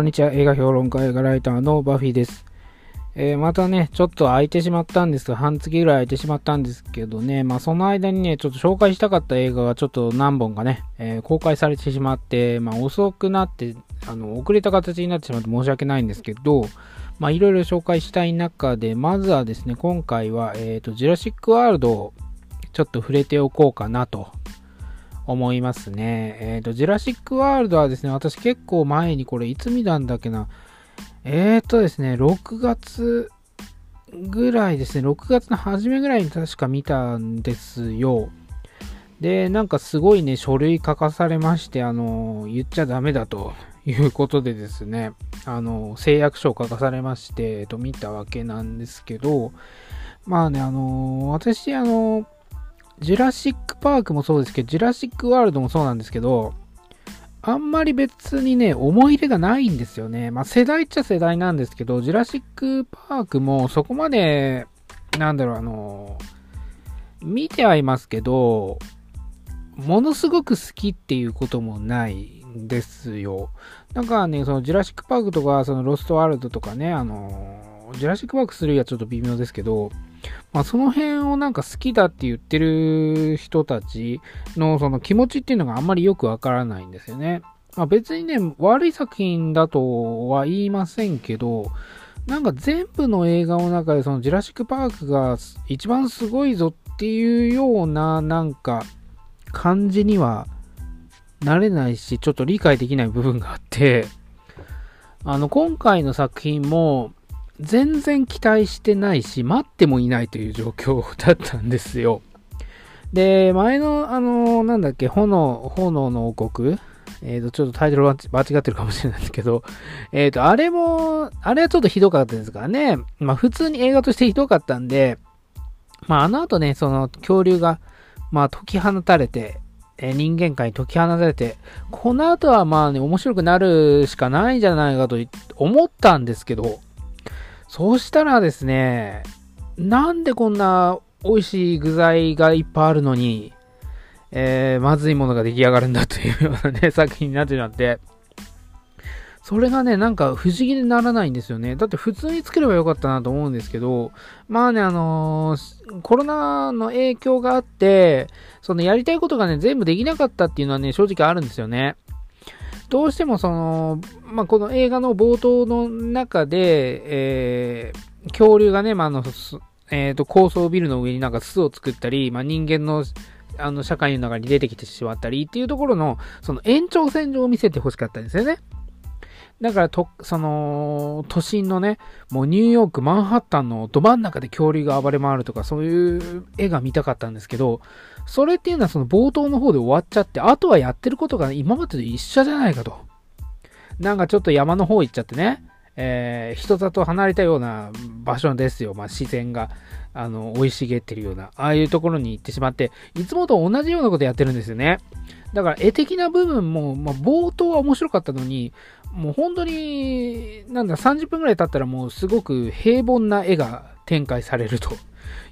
こんにちは。映画評論家、映画ライターのバフィーです。えー、またね、ちょっと空いてしまったんですが、半月ぐらい空いてしまったんですけどね、まあその間にね、ちょっと紹介したかった映画がちょっと何本かね、えー、公開されてしまって、まあ遅くなって、あの、遅れた形になってしまって申し訳ないんですけど、まあいろいろ紹介したい中で、まずはですね、今回は、え、ー、と、ジュラシックワールドをちょっと触れておこうかなと思いますね。えっ、ー、と、ジュラシックワールドはですね、私結構前にこれいつ見たんだっけな。えっ、ー、とですね、6月ぐらいですね、6月の初めぐらいに確か見たんですよ。で、なんかすごいね、書類書かされまして、あの、言っちゃダメだということでですね、あの、誓約書を書かされまして、えっと、見たわけなんですけど、まあね、あの、私、あの、ジュラシックパークもそうですけど、ジュラシックワールドもそうなんですけど、あんまり別にね、思い入れがないんですよね。まあ世代っちゃ世代なんですけど、ジュラシックパークもそこまで、なんだろう、あの、見てはいますけど、ものすごく好きっていうこともないんですよ。なんかね、そのジュラシックパークとか、そのロストワールドとかね、あの、ジュラシックパーク3はちょっと微妙ですけど、まあ、その辺をなんか好きだって言ってる人たちのその気持ちっていうのがあんまりよくわからないんですよね。まあ、別にね、悪い作品だとは言いませんけど、なんか全部の映画の中でそのジュラシックパークが一番すごいぞっていうようななんか感じにはなれないし、ちょっと理解できない部分があって、あの、今回の作品も、全然期待してないし、待ってもいないという状況だったんですよ。で、前の、あの、なんだっけ、炎、炎の王国？えっ、ー、と、ちょっとタイトル間違ってるかもしれないですけど、えっ、ー、と、あれも、あれはちょっとひどかったですからね。まあ、普通に映画としてひどかったんで、まあ、あの後ね、その恐竜が、まあ、解き放たれて、えー、人間界に解き放たれて、この後はまあね、面白くなるしかないんじゃないかと思ったんですけど、そうしたらですね、なんでこんな美味しい具材がいっぱいあるのに、えー、まずいものが出来上がるんだというようなね、作品になってしまって、それがね、なんか不思議にならないんですよね。だって普通に作ればよかったなと思うんですけど、まあね、あのー、コロナの影響があって、そのやりたいことがね、全部できなかったっていうのはね、正直あるんですよね。どうしてもその、まあ、この映画の冒頭の中で、えー、恐竜がね、まあ、の、えっ、ー、と、高層ビルの上になんか巣を作ったり、まあ、人間の、あの、社会の中に出てきてしまったりっていうところの、その延長線上を見せてほしかったんですよね。だからと、その、都心のね、もうニューヨーク、マンハッタンのど真ん中で恐竜が暴れ回るとか、そういう絵が見たかったんですけど、それっていうのはその冒頭の方で終わっちゃって、あとはやってることが今までと一緒じゃないかと。なんかちょっと山の方行っちゃってね、えー、人里離れたような場所ですよ。まあ、自然が、あの、生い茂ってるような、ああいうところに行ってしまって、いつもと同じようなことやってるんですよね。だから絵的な部分も、まあ、冒頭は面白かったのに、もう本当に、なんだ、30分くらい経ったらもうすごく平凡な絵が展開されると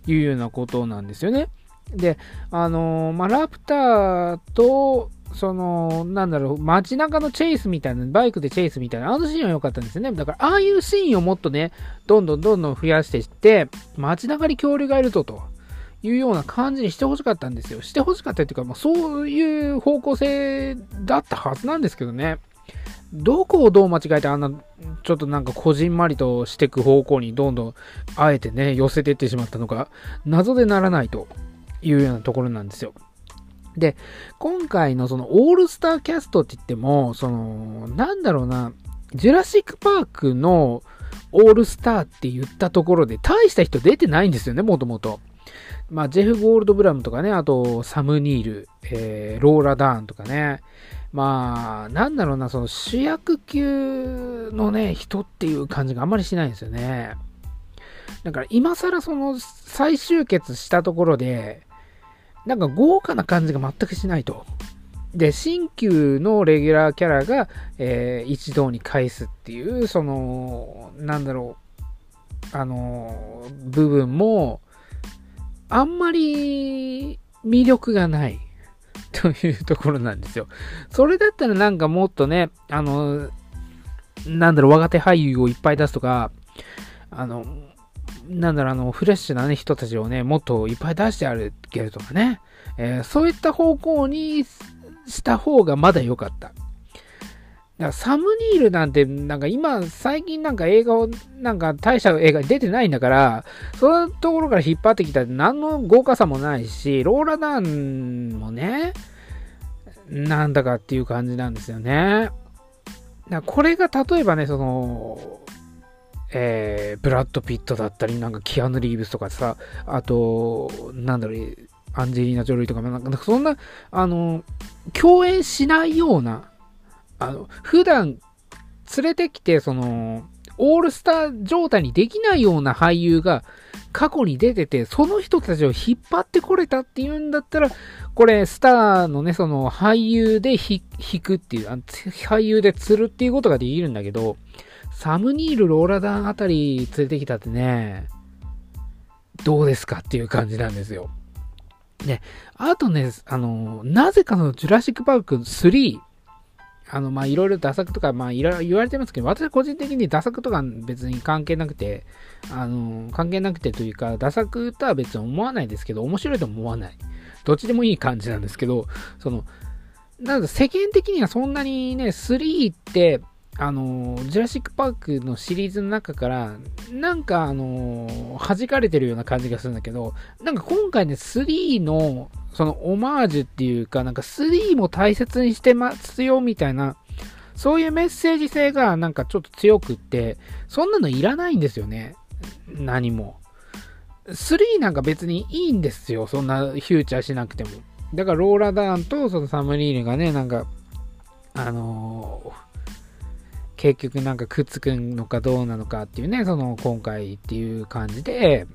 いうようなことなんですよね。で、あのー、まあ、ラプターと、その、なんだろう、街中のチェイスみたいな、バイクでチェイスみたいな、あのシーンは良かったんですよね。だから、ああいうシーンをもっとね、どんどんどんどん増やしていって、街中に恐竜がいると、というような感じにしてほしかったんですよ。してほしかったっていうか、まあ、そういう方向性だったはずなんですけどね。どこをどう間違えてあんな、ちょっとなんかこじんまりとしてく方向にどんどん、あえてね、寄せていってしまったのか、謎でならないというようなところなんですよ。で、今回のそのオールスターキャストって言っても、その、なんだろうな、ジュラシックパークのオールスターって言ったところで、大した人出てないんですよね、もともと。まあ、ジェフ・ゴールドブラムとかね、あと、サム・ニール、えー、ローラ・ダーンとかね、まあ、なんだろうな、その主役級のね、人っていう感じがあんまりしないんですよね。だから今更その再集結したところで、なんか豪華な感じが全くしないと。で、新旧のレギュラーキャラが、えー、一堂に返すっていう、その、なんだろう、あの、部分も、あんまり魅力がない。というところなんですよ。それだったらなんかもっとね、あの、なんだろう、若手俳優をいっぱい出すとか、あの、なんだろう、あの、フレッシュなね、人たちをね、もっといっぱい出してあげるとかね、えー、そういった方向にした方がまだ良かった。だサムニールなんて、なんか今、最近なんか映画を、なんか大した映画に出てないんだから、そういうところから引っ張ってきたって何の豪華さもないし、ローラダンもね、なんだかっていう感じなんですよね。だこれが例えばね、その、えー、ブラッド・ピットだったり、なんかキアヌ・リーブスとかさ、あと、なんだろう、アンジェリーナ・ジョリーとか、なんかそんな、あの、共演しないような、あの、普段連れてきて、その、オールスター状態にできないような俳優が過去に出てて、その人たちを引っ張ってこれたっていうんだったら、これ、スターのね、その俳優で引くっていう、俳優で釣るっていうことができるんだけど、サムニール、ローラダンあたり連れてきたってね、どうですかっていう感じなんですよ。ね、あとね、あの、なぜかのジュラシック・パーク3、あの、ま、いろいろ打作とか、まあ、いろいろ言われてますけど、私個人的に打作とか別に関係なくて、あの、関係なくてというか、打作とは別に思わないですけど、面白いと思わない。どっちでもいい感じなんですけど、その、なんか世間的にはそんなにね、3って、あの、ジュラシック・パークのシリーズの中から、なんかあの、弾かれてるような感じがするんだけど、なんか今回ね、3の、そのオマージュっていうか、なんか3も大切にしてますよ、みたいな、そういうメッセージ性がなんかちょっと強くって、そんなのいらないんですよね。何も。3なんか別にいいんですよ。そんなフューチャーしなくても。だからローラ・ダーンとそのサムリーヌがね、なんか、あのー、結局なんかくっつくのかどうなのかっていうね、その今回っていう感じで、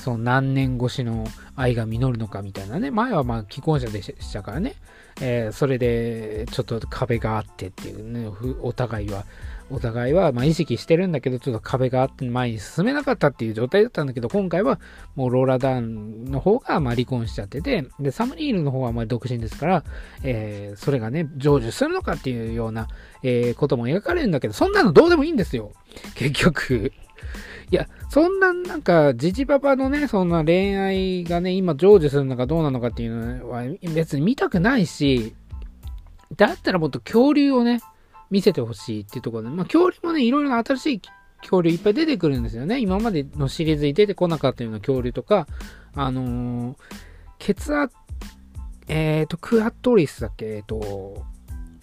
その何年越しの愛が実るのかみたいなね。前はまあ既婚者でしたからね。えー、それでちょっと壁があってっていうね、お互いはお互いはまあ意識してるんだけど、ちょっと壁があって前に進めなかったっていう状態だったんだけど、今回はもうローラダウンの方がまあ離婚しちゃってて、で、サムリールの方はまあ独身ですから、えー、それがね、成就するのかっていうような、えー、ことも描かれるんだけど、そんなのどうでもいいんですよ。結局。いや、そんななんか、ジジババのね、そんな恋愛がね、今成就するのかどうなのかっていうのは別に見たくないし、だったらもっと恐竜をね、見せてほしいっていうところで、まあ、恐竜もね、いろいろな新しい恐竜いっぱい出てくるんですよね。今までのシリーズに出てこなかったような恐竜とか、あのー、血圧、えっ、ー、と、クアトリスだっけ？えっ、ー、と、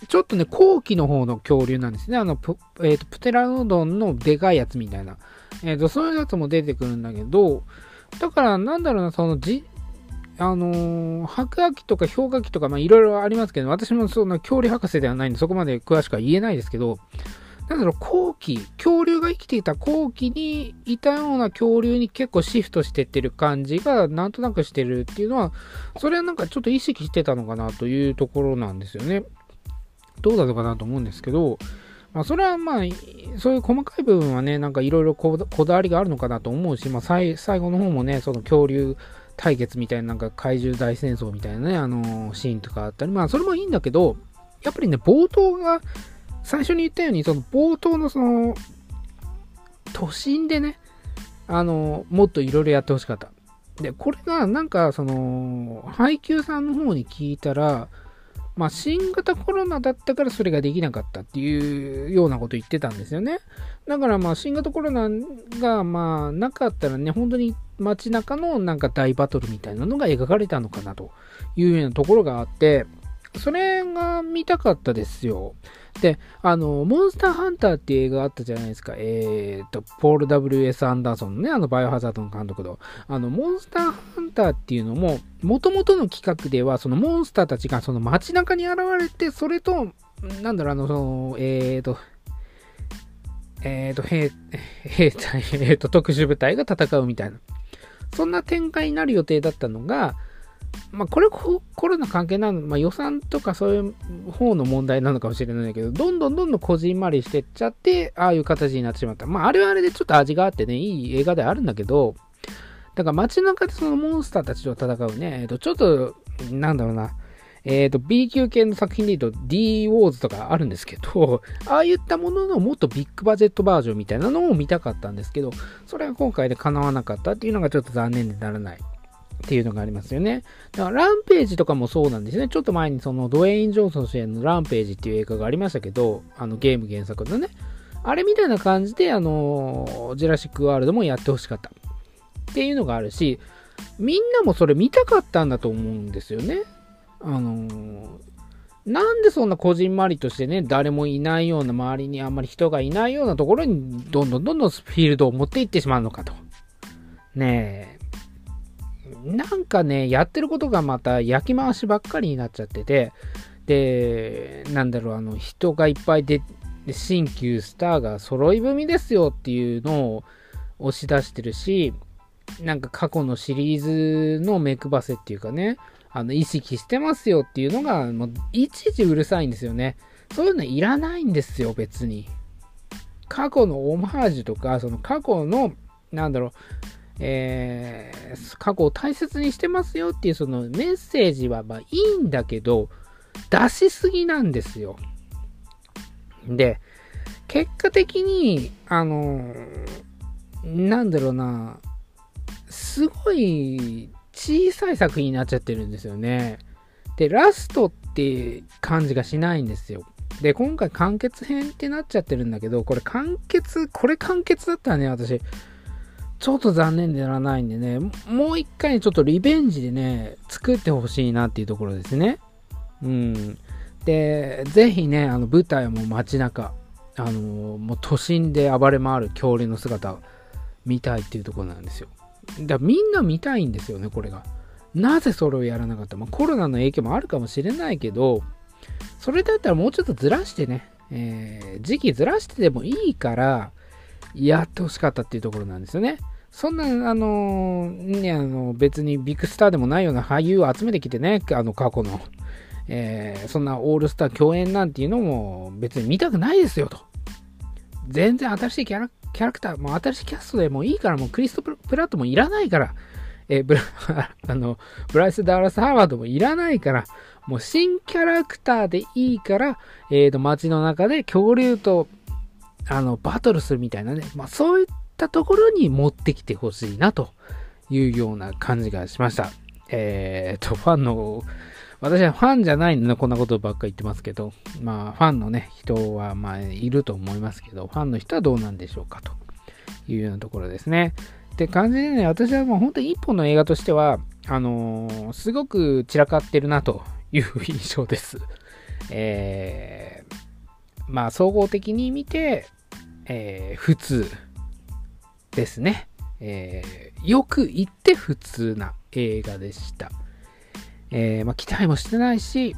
ちょっとね、後期の方の恐竜なんですね。あの、えっ、と、プテラノドンのでかいやつみたいな。えっ、と、そういうやつも出てくるんだけど、だから、なんだろうな、その、じ、あのー、白亜紀とか氷河期とか、まあいろいろありますけど、私もそんな恐竜博士ではないんで、そこまで詳しくは言えないですけど、なんだろう、後期、恐竜が生きていた後期にいたような恐竜に結構シフトしてってる感じがなんとなくしてるっていうのは、それはなんかちょっと意識してたのかなというところなんですよね。どうだったかなと思うんですけど、まあ、それはまあ、そういう細かい部分はね、なんかいろいろこだわりがあるのかなと思うし、まあ最、最後の方もね、その恐竜対決みたいな、なんか怪獣大戦争みたいなね、あのー、シーンとかあったり、まあ、それもいいんだけど、やっぱりね、冒頭が、最初に言ったように、その冒頭のその、都心でね、あのー、もっといろいろやってほしかった。で、これがなんか、その、配給さんの方に聞いたら、まあ、新型コロナだったからそれができなかったっていうようなこと言ってたんですよね。だからまあ、新型コロナがまあ、なかったらね、本当に街中のなんか大バトルみたいなのが描かれたのかなというようなところがあって、それが見たかったですよ。で、あの、モンスターハンターっていう映画あったじゃないですか。えっ、ー、と、ポール W.S. アンダーソンのね、あの、バイオハザードの監督の。あの、モンスターハンターっていうのも、元々の企画では、そのモンスターたちがその街中に現れて、それと、なんだろう、あの、その、えっ、ー、と、えっ、ー、と、兵、兵隊、えっ、と、特殊部隊が戦うみたいな。そんな展開になる予定だったのが、まあ、これコロナ関係なの、まあ、予算とかそういう方の問題なのかもしれないけど、どんどんどんどんこじんまりしてっちゃって、ああいう形になってしまった。まあ、あれはあれでちょっと味があってね、いい映画ではあるんだけど、だから街中でそのモンスターたちと戦うね、えっと、ちょっと、なんだろうな、えっ、ー、と、B 級系の作品で言うと D ウォーズとかあるんですけど、ああいったもののもっとビッグバジェットバージョンみたいなのを見たかったんですけど、それは今回で叶わなかったっていうのがちょっと残念でならない。っていうのがありますよね。だから、ランページとかもそうなんですね。ちょっと前にそのドウェイン・ジョンソン主演のランページっていう映画がありましたけど、あのゲーム原作のね。あれみたいな感じで、あの、ジュラシック・ワールドもやってほしかった。っていうのがあるし、みんなもそれ見たかったんだと思うんですよね。あのなんでそんなこじんまりとしてね、誰もいないような周りにあんまり人がいないようなところにどんどんどんどんフィールドを持っていってしまうのかと。ねえ。なんかね、やってることがまた焼き回しばっかりになっちゃってて、で、なんだろう、あの、人がいっぱいで、新旧スターが揃い踏みですよっていうのを押し出してるし、なんか過去のシリーズの目配せっていうかね、あの、意識してますよっていうのが、もう、いちいちうるさいんですよね。そういうのいらないんですよ、別に。過去のオマージュとか、その過去の、なんだろう、えー、過去を大切にしてますよっていうそのメッセージはまあいいんだけど、出しすぎなんですよ。で、結果的に、あのなんだろうな、すごい小さい作品になっちゃってるんですよね。で、ラストって感じがしないんですよ。で、今回完結編ってなっちゃってるんだけど、これ完結、これ完結だったらね、私、ちょっと残念でならないんでね、もう一回ちょっとリベンジでね、作ってほしいなっていうところですね。うん。で、ぜひね、あの舞台も街中、あのもう都心で暴れ回る恐竜の姿見たいっていうところなんですよ。だみんな見たいんですよね、これが。なぜそれをやらなかった？まあ、コロナの影響もあるかもしれないけど、それだったらもうちょっとずらしてね、えー、時期ずらしてでもいいから、やってほしかったっていうところなんですよね。そんな、あのー、ね、あの、別にビッグスターでもないような俳優を集めてきてね、あの、過去の、えー、そんなオールスター共演なんていうのも別に見たくないですよと。全然新しいキャラキャラクター、もう新しいキャストでもいいから、もうクリストプラットもいらないから、え、ブラ、あの、ブライス・ダーラス・ハーバードもいらないから、もう新キャラクターでいいから、えっ、ー、と、街の中で恐竜と、あの、バトルするみたいなね、まあそういったところに持ってきてほしいな、というような感じがしました。えっ、ー、と、ファンの私はファンじゃないので、こんなことばっか言ってますけど、まあ、ファンのね、人は、まあ、いると思いますけど、ファンの人はどうなんでしょうかというようなところですね。って感じでね、私はもう本当に一本の映画としては、あのー、すごく散らかってるなという印象です。えー、まあ、総合的に見て、えー、普通ですね。えー、よく言って普通な映画でした。えー、まあ、期待もしてないし、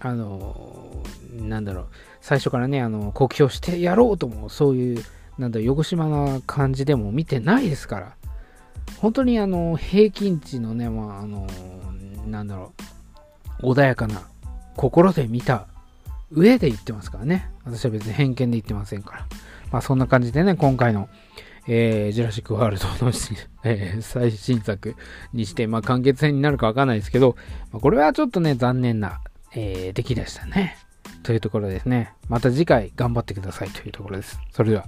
あのー、なんだろう、最初からね、あの、酷評してやろうとも、そういう、なんだ、横島な感じでも見てないですから、本当にあの、平均値のね、まあ、あのー、なんだろう、穏やかな心で見た上で言ってますからね。私は別に偏見で言ってませんから。まあそんな感じでね、今回のえー、ジュラシック・ワールドの、えー、最新作にして、まあ、完結編になるかわかんないですけど、まあ、これはちょっとね、残念な、えー、出来でしたね。というところですね。また次回頑張ってくださいというところです。それでは。